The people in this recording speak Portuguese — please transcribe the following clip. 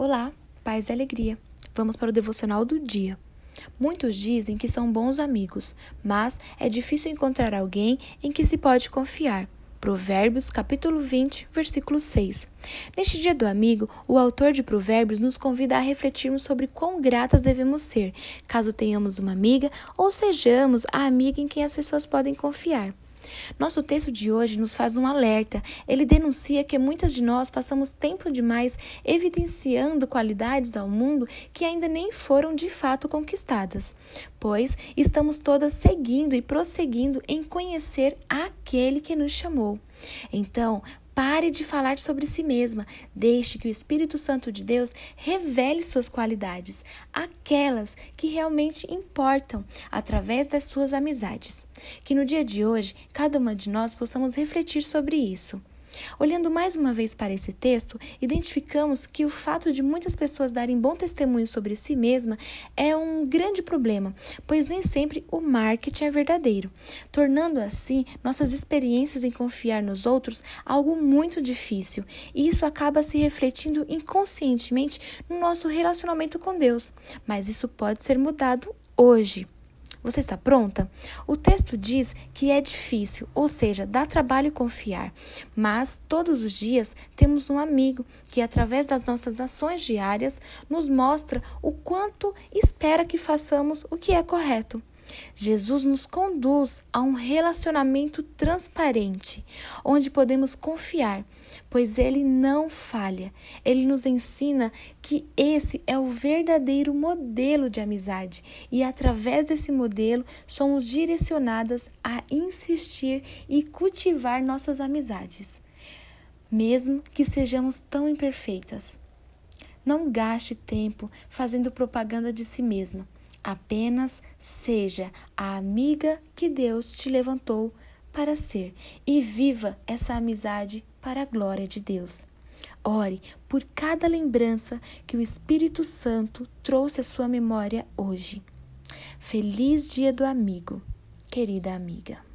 Olá, paz e alegria. Vamos para o devocional do dia. Muitos dizem que são bons amigos, mas é difícil encontrar alguém em que se pode confiar. Provérbios, capítulo 20, versículo 6. Neste dia do amigo, o autor de Provérbios nos convida a refletirmos sobre quão gratas devemos ser, caso tenhamos uma amiga ou sejamos a amiga em quem as pessoas podem confiar. Nosso texto de hoje nos faz um alerta. Ele denuncia que muitas de nós passamos tempo demais evidenciando qualidades ao mundo que ainda nem foram de fato conquistadas, pois estamos todas seguindo e prosseguindo em conhecer aquele que nos chamou. Então, Pare de falar sobre si mesma. Deixe que o Espírito Santo de Deus revele suas qualidades, aquelas que realmente importam, através das suas amizades. Que no dia de hoje, cada uma de nós possamos refletir sobre isso. Olhando mais uma vez para esse texto, identificamos que o fato de muitas pessoas darem bom testemunho sobre si mesma é um grande problema, pois nem sempre o marketing é verdadeiro, tornando assim nossas experiências em confiar nos outros algo muito difícil, e isso acaba se refletindo inconscientemente no nosso relacionamento com Deus. Mas isso pode ser mudado hoje. Você está pronta? O texto diz que é difícil, ou seja, dá trabalho confiar, mas todos os dias temos um amigo que, através das nossas ações diárias, nos mostra o quanto espera que façamos o que é correto. Jesus nos conduz a um relacionamento transparente, onde podemos confiar, pois ele não falha. Ele nos ensina que esse é o verdadeiro modelo de amizade e, através desse modelo, somos direcionadas a insistir e cultivar nossas amizades, mesmo que sejamos tão imperfeitas. Não gaste tempo fazendo propaganda de si mesma Apenas seja a amiga que Deus te levantou para ser e viva essa amizade para a glória de Deus. Ore por cada lembrança que o Espírito Santo trouxe à sua memória hoje. Feliz Dia do Amigo, querida amiga.